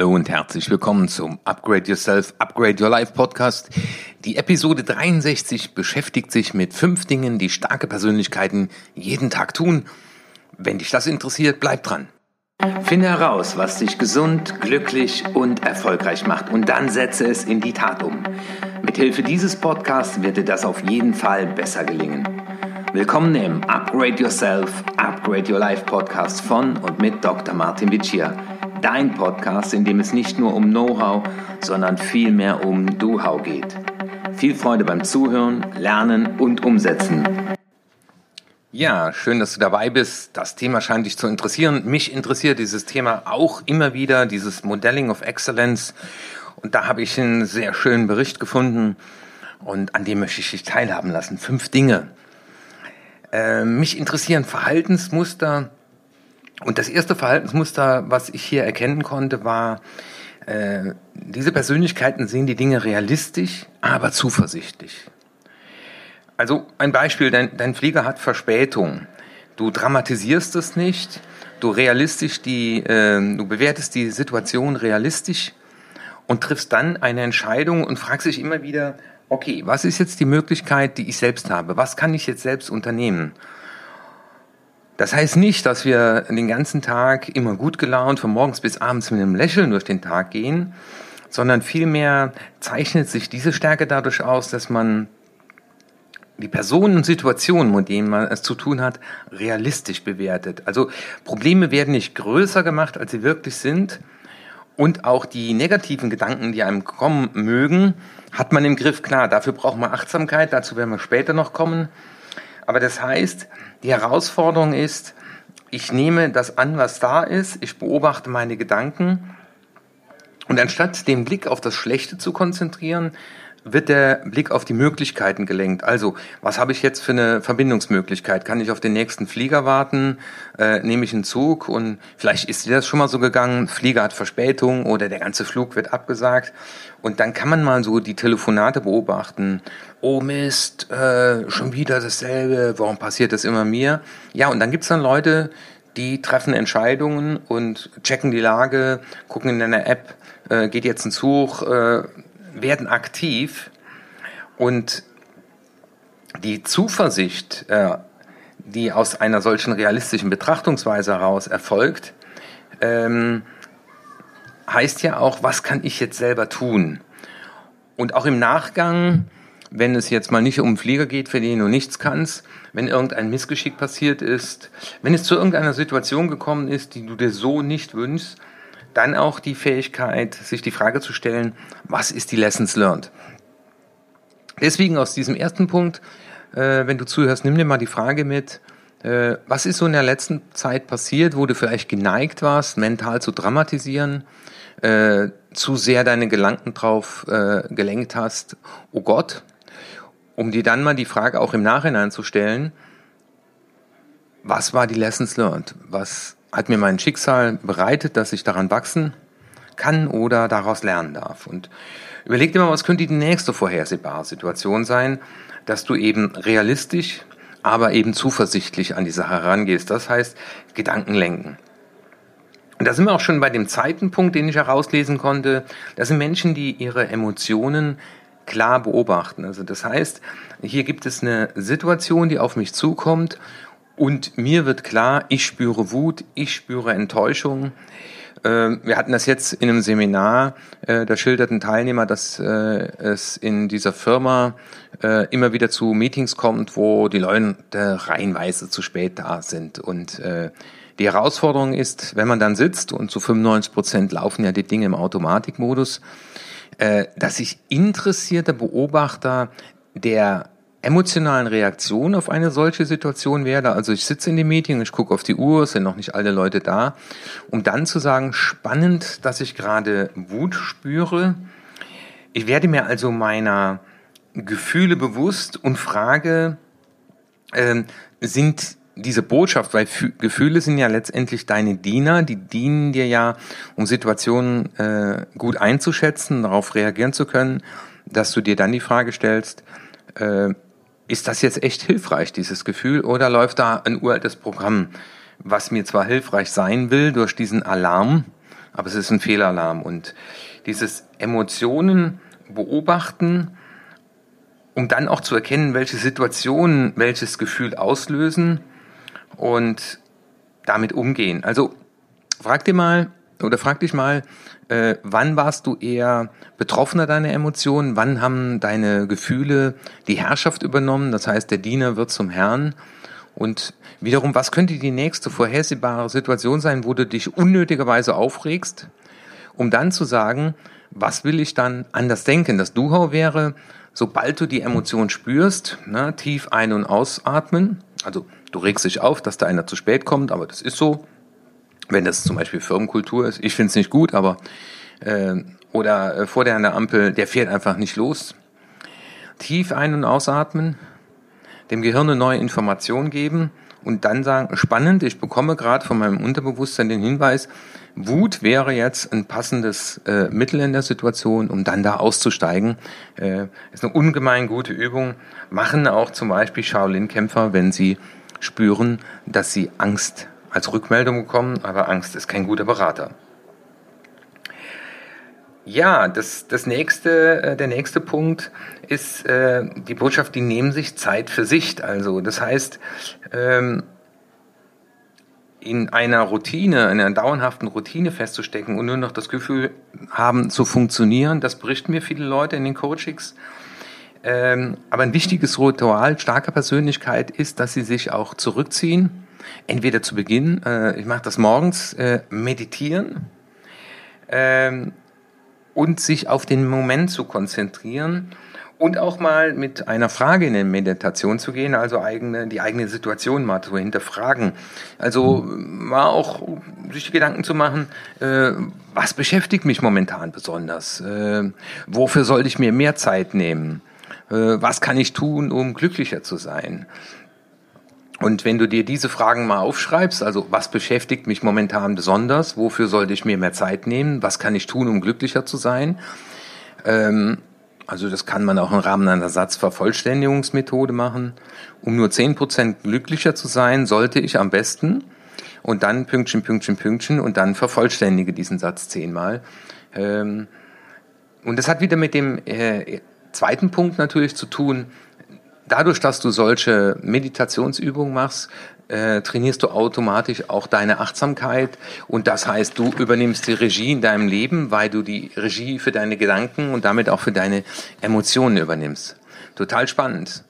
Hallo und herzlich willkommen zum Upgrade Yourself, Upgrade Your Life Podcast. Die Episode 63 beschäftigt sich mit fünf Dingen, die starke Persönlichkeiten jeden Tag tun. Wenn dich das interessiert, bleib dran. Finde heraus, was dich gesund, glücklich und erfolgreich macht und dann setze es in die Tat um. Mithilfe dieses Podcasts wird dir das auf jeden Fall besser gelingen. Willkommen im Upgrade Yourself, Upgrade Your Life Podcast von und mit Dr. Martin Vicia Dein Podcast, in dem es nicht nur um Know-how, sondern vielmehr um Do-how geht. Viel Freude beim Zuhören, Lernen und Umsetzen. Ja, schön, dass du dabei bist. Das Thema scheint dich zu interessieren. Mich interessiert dieses Thema auch immer wieder, dieses Modelling of Excellence. Und da habe ich einen sehr schönen Bericht gefunden und an dem möchte ich dich teilhaben lassen. Fünf Dinge. Äh, mich interessieren Verhaltensmuster, und das erste Verhaltensmuster, was ich hier erkennen konnte, war, äh, diese Persönlichkeiten sehen die Dinge realistisch, aber zuversichtlich. Also ein Beispiel, dein, dein Flieger hat Verspätung. Du dramatisierst es nicht, du realistisch die, äh, du bewertest die Situation realistisch und triffst dann eine Entscheidung und fragst dich immer wieder, okay, was ist jetzt die Möglichkeit, die ich selbst habe? Was kann ich jetzt selbst unternehmen? Das heißt nicht, dass wir den ganzen Tag immer gut gelaunt von morgens bis abends mit einem Lächeln durch den Tag gehen, sondern vielmehr zeichnet sich diese Stärke dadurch aus, dass man die Personen und Situationen, mit denen man es zu tun hat, realistisch bewertet. Also Probleme werden nicht größer gemacht, als sie wirklich sind. Und auch die negativen Gedanken, die einem kommen mögen, hat man im Griff. Klar, dafür braucht man Achtsamkeit, dazu werden wir später noch kommen. Aber das heißt, die Herausforderung ist, ich nehme das an, was da ist, ich beobachte meine Gedanken und anstatt den Blick auf das Schlechte zu konzentrieren, wird der Blick auf die Möglichkeiten gelenkt. Also, was habe ich jetzt für eine Verbindungsmöglichkeit? Kann ich auf den nächsten Flieger warten? Äh, nehme ich einen Zug? Und vielleicht ist dir das schon mal so gegangen, Flieger hat Verspätung oder der ganze Flug wird abgesagt. Und dann kann man mal so die Telefonate beobachten. Oh Mist, äh, schon wieder dasselbe, warum passiert das immer mir? Ja, und dann gibt's dann Leute, die treffen Entscheidungen und checken die Lage, gucken in einer App, äh, geht jetzt ein Zug, äh, werden aktiv und die Zuversicht, äh, die aus einer solchen realistischen Betrachtungsweise heraus erfolgt, ähm, heißt ja auch, was kann ich jetzt selber tun? Und auch im Nachgang, wenn es jetzt mal nicht um Flieger geht, für den du nichts kannst, wenn irgendein Missgeschick passiert ist, wenn es zu irgendeiner Situation gekommen ist, die du dir so nicht wünschst, dann auch die Fähigkeit, sich die Frage zu stellen, was ist die Lessons learned? Deswegen aus diesem ersten Punkt, äh, wenn du zuhörst, nimm dir mal die Frage mit, äh, was ist so in der letzten Zeit passiert, wo du vielleicht geneigt warst, mental zu dramatisieren, äh, zu sehr deine Gedanken drauf äh, gelenkt hast, oh Gott, um dir dann mal die Frage auch im Nachhinein zu stellen, was war die Lessons learned? Was hat mir mein Schicksal bereitet, dass ich daran wachsen kann oder daraus lernen darf. Und überleg dir mal, was könnte die nächste vorhersehbare Situation sein, dass du eben realistisch, aber eben zuversichtlich an die Sache herangehst. Das heißt, Gedanken lenken. Und da sind wir auch schon bei dem zweiten Punkt, den ich herauslesen konnte. Das sind Menschen, die ihre Emotionen klar beobachten. Also das heißt, hier gibt es eine Situation, die auf mich zukommt und mir wird klar, ich spüre Wut, ich spüre Enttäuschung. Ähm, wir hatten das jetzt in einem Seminar, äh, da schildert ein Teilnehmer, dass äh, es in dieser Firma äh, immer wieder zu Meetings kommt, wo die Leute reihenweise zu spät da sind. Und die Herausforderung ist, wenn man dann sitzt und zu 95 Prozent laufen ja die Dinge im Automatikmodus, dass sich interessierte Beobachter der emotionalen Reaktion auf eine solche Situation werde. Also ich sitze in dem Meeting, ich gucke auf die Uhr, es sind noch nicht alle Leute da, um dann zu sagen, spannend, dass ich gerade Wut spüre. Ich werde mir also meiner Gefühle bewusst und frage, äh, sind diese Botschaft, weil Gefühle sind ja letztendlich deine Diener, die dienen dir ja, um Situationen äh, gut einzuschätzen, darauf reagieren zu können, dass du dir dann die Frage stellst, äh, ist das jetzt echt hilfreich, dieses Gefühl, oder läuft da ein uraltes Programm, was mir zwar hilfreich sein will durch diesen Alarm, aber es ist ein Fehlalarm. Und dieses Emotionen beobachten, um dann auch zu erkennen, welche Situationen welches Gefühl auslösen und damit umgehen. Also frag dir mal oder frag dich mal, äh, wann warst du eher Betroffener deiner Emotionen? Wann haben deine Gefühle die Herrschaft übernommen? Das heißt, der Diener wird zum Herrn. Und wiederum, was könnte die nächste vorhersehbare Situation sein, wo du dich unnötigerweise aufregst, um dann zu sagen, was will ich dann anders denken? Das Duhau wäre, sobald du die Emotion spürst, ne, tief ein- und ausatmen. Also du regst dich auf, dass da einer zu spät kommt, aber das ist so. Wenn das zum Beispiel Firmenkultur ist, ich finde es nicht gut, aber äh, oder äh, vor der an der Ampel, der fährt einfach nicht los. Tief ein- und ausatmen, dem Gehirn eine neue Information geben und dann sagen, spannend, ich bekomme gerade von meinem Unterbewusstsein den Hinweis, Wut wäre jetzt ein passendes äh, Mittel in der Situation, um dann da auszusteigen. Äh, ist eine ungemein gute Übung. Machen auch zum Beispiel Shaolin-Kämpfer, wenn sie spüren, dass sie Angst als Rückmeldung bekommen, aber Angst ist kein guter Berater. Ja, das, das nächste, äh, der nächste Punkt ist äh, die Botschaft, die nehmen sich Zeit für sich. Also das heißt, ähm, in einer Routine, in einer dauerhaften Routine festzustecken und nur noch das Gefühl haben zu funktionieren, das berichten mir viele Leute in den Coachings. Ähm, aber ein wichtiges Ritual starker Persönlichkeit ist, dass sie sich auch zurückziehen. Entweder zu Beginn, äh, ich mache das morgens, äh, meditieren ähm, und sich auf den Moment zu konzentrieren und auch mal mit einer Frage in eine Meditation zu gehen, also eigene, die eigene Situation mal zu hinterfragen. Also mal auch sich Gedanken zu machen, äh, was beschäftigt mich momentan besonders? Äh, wofür sollte ich mir mehr Zeit nehmen? Äh, was kann ich tun, um glücklicher zu sein? Und wenn du dir diese Fragen mal aufschreibst, also was beschäftigt mich momentan besonders, wofür sollte ich mir mehr Zeit nehmen, was kann ich tun, um glücklicher zu sein, ähm, also das kann man auch im Rahmen einer Satzvervollständigungsmethode machen. Um nur zehn Prozent glücklicher zu sein, sollte ich am besten und dann Pünktchen, Pünktchen, Pünktchen und dann vervollständige diesen Satz zehnmal. Ähm, und das hat wieder mit dem äh, zweiten Punkt natürlich zu tun. Dadurch, dass du solche Meditationsübungen machst, äh, trainierst du automatisch auch deine Achtsamkeit und das heißt, du übernimmst die Regie in deinem Leben, weil du die Regie für deine Gedanken und damit auch für deine Emotionen übernimmst. Total spannend.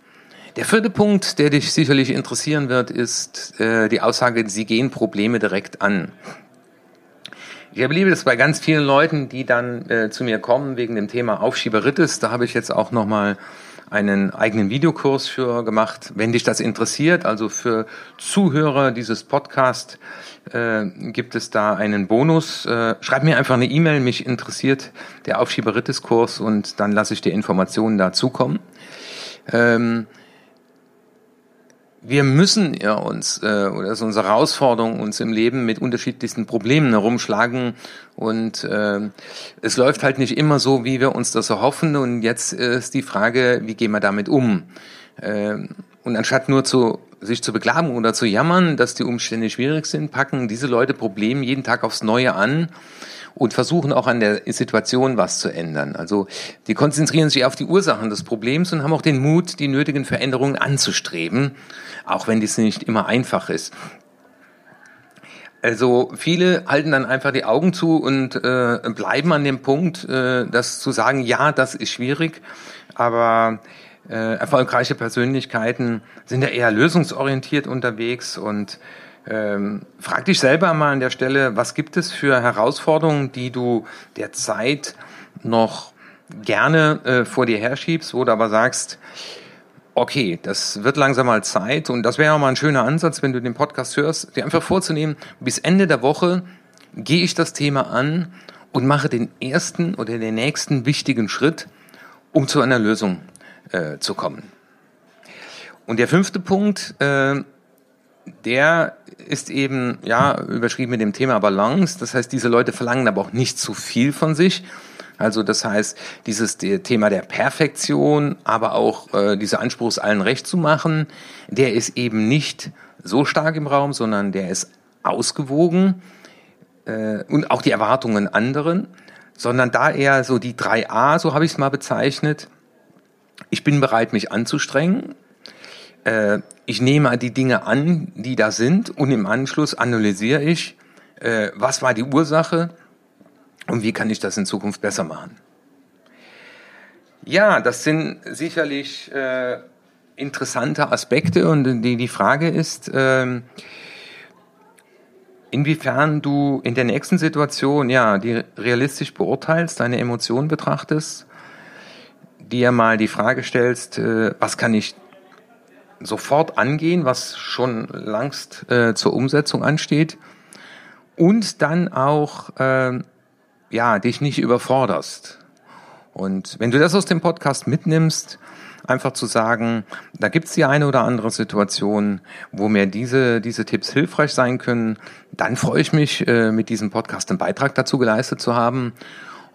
Der vierte Punkt, der dich sicherlich interessieren wird, ist äh, die Aussage, sie gehen Probleme direkt an. Ich erlebe das bei ganz vielen Leuten, die dann äh, zu mir kommen wegen dem Thema Aufschieberitis. Da habe ich jetzt auch nochmal einen eigenen Videokurs für gemacht. Wenn dich das interessiert, also für Zuhörer dieses Podcast, äh, gibt es da einen Bonus. Äh, schreib mir einfach eine E-Mail, mich interessiert der Aufschieberitis-Kurs und dann lasse ich dir Informationen dazukommen. Ähm, wir müssen ja uns, äh, oder das ist unsere Herausforderung, uns im Leben mit unterschiedlichsten Problemen herumschlagen. Und äh, es läuft halt nicht immer so, wie wir uns das erhoffen. Und jetzt ist die Frage, wie gehen wir damit um? Äh, und anstatt nur zu sich zu beklagen oder zu jammern, dass die Umstände schwierig sind, packen diese Leute Probleme jeden Tag aufs Neue an und versuchen auch an der Situation was zu ändern. Also die konzentrieren sich auf die Ursachen des Problems und haben auch den Mut, die nötigen Veränderungen anzustreben auch wenn dies nicht immer einfach ist. Also viele halten dann einfach die Augen zu und äh, bleiben an dem Punkt, äh, das zu sagen, ja, das ist schwierig, aber äh, erfolgreiche Persönlichkeiten sind ja eher lösungsorientiert unterwegs und ähm, frag dich selber mal an der Stelle, was gibt es für Herausforderungen, die du derzeit noch gerne äh, vor dir herschiebst, wo du aber sagst, okay, das wird langsam mal Zeit und das wäre auch mal ein schöner Ansatz, wenn du den Podcast hörst, dir einfach vorzunehmen, bis Ende der Woche gehe ich das Thema an und mache den ersten oder den nächsten wichtigen Schritt, um zu einer Lösung äh, zu kommen. Und der fünfte Punkt, äh, der ist eben, ja, überschrieben mit dem Thema Balance. Das heißt, diese Leute verlangen aber auch nicht zu viel von sich, also das heißt, dieses Thema der Perfektion, aber auch äh, dieser Anspruch, es allen recht zu machen, der ist eben nicht so stark im Raum, sondern der ist ausgewogen. äh, und auch die Erwartungen anderen, sondern da eher so die 3a, so habe ich es mal bezeichnet. Ich bin bereit, mich anzustrengen. Äh, ich nehme die Dinge an, die da sind und im Anschluss analysiere ich, äh, was war die Ursache und wie kann ich das in Zukunft besser machen. Ja, das sind sicherlich äh, interessante Aspekte und die, die Frage ist, äh, inwiefern du in der nächsten Situation ja die realistisch beurteilst, deine Emotionen betrachtest, dir mal die Frage stellst, äh, was kann ich sofort angehen, was schon langst äh, zur Umsetzung ansteht und dann auch äh, ja dich nicht überforderst. Und wenn du das aus dem Podcast mitnimmst, einfach zu sagen, da gibt's die eine oder andere Situation, wo mir diese, diese Tipps hilfreich sein können, dann freue ich mich, äh, mit diesem Podcast einen Beitrag dazu geleistet zu haben.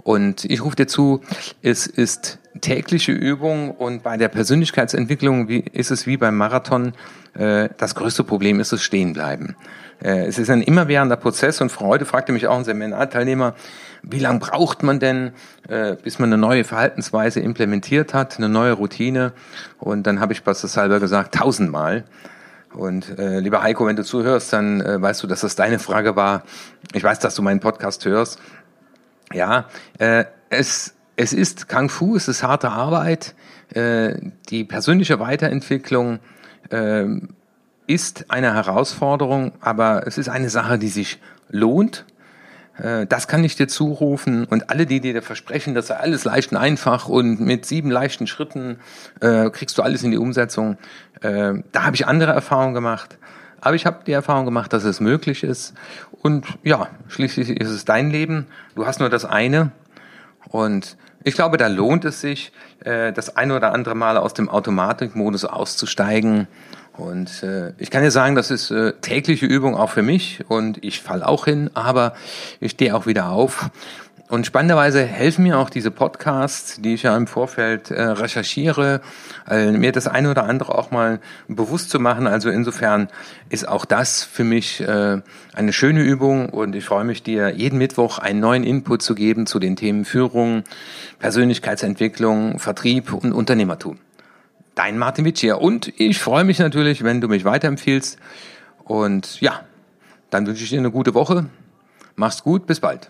Und ich rufe dir zu, es ist tägliche Übung und bei der Persönlichkeitsentwicklung wie, ist es wie beim Marathon, äh, das größte Problem ist das Stehenbleiben. Äh, es ist ein immerwährender Prozess und Freude fragte mich auch ein Seminarteilnehmer, wie lange braucht man denn, äh, bis man eine neue Verhaltensweise implementiert hat, eine neue Routine? Und dann habe ich halber gesagt, tausendmal. Und äh, lieber Heiko, wenn du zuhörst, dann äh, weißt du, dass das deine Frage war. Ich weiß, dass du meinen Podcast hörst. Ja, äh, es, es ist Kung Fu, es ist harte Arbeit. Äh, die persönliche Weiterentwicklung äh, ist eine Herausforderung, aber es ist eine Sache, die sich lohnt. Äh, das kann ich dir zurufen und alle, die dir versprechen, das sei alles leicht und einfach und mit sieben leichten Schritten äh, kriegst du alles in die Umsetzung, äh, da habe ich andere Erfahrungen gemacht. Aber ich habe die Erfahrung gemacht, dass es möglich ist. Und ja, schließlich ist es dein Leben. Du hast nur das eine. Und ich glaube, da lohnt es sich, äh, das eine oder andere Mal aus dem Automatikmodus auszusteigen und äh, ich kann dir sagen, das ist äh, tägliche Übung auch für mich und ich fall auch hin, aber ich stehe auch wieder auf. Und spannenderweise helfen mir auch diese Podcasts, die ich ja im Vorfeld äh, recherchiere, äh, mir das eine oder andere auch mal bewusst zu machen. Also insofern ist auch das für mich äh, eine schöne Übung und ich freue mich, dir jeden Mittwoch einen neuen Input zu geben zu den Themen Führung, Persönlichkeitsentwicklung, Vertrieb und Unternehmertum dein Martin Witsch hier. Und ich freue mich natürlich, wenn du mich weiterempfiehlst. Und ja, dann wünsche ich dir eine gute Woche. Mach's gut, bis bald.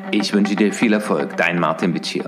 Ich wünsche dir viel Erfolg, dein Martin Vici.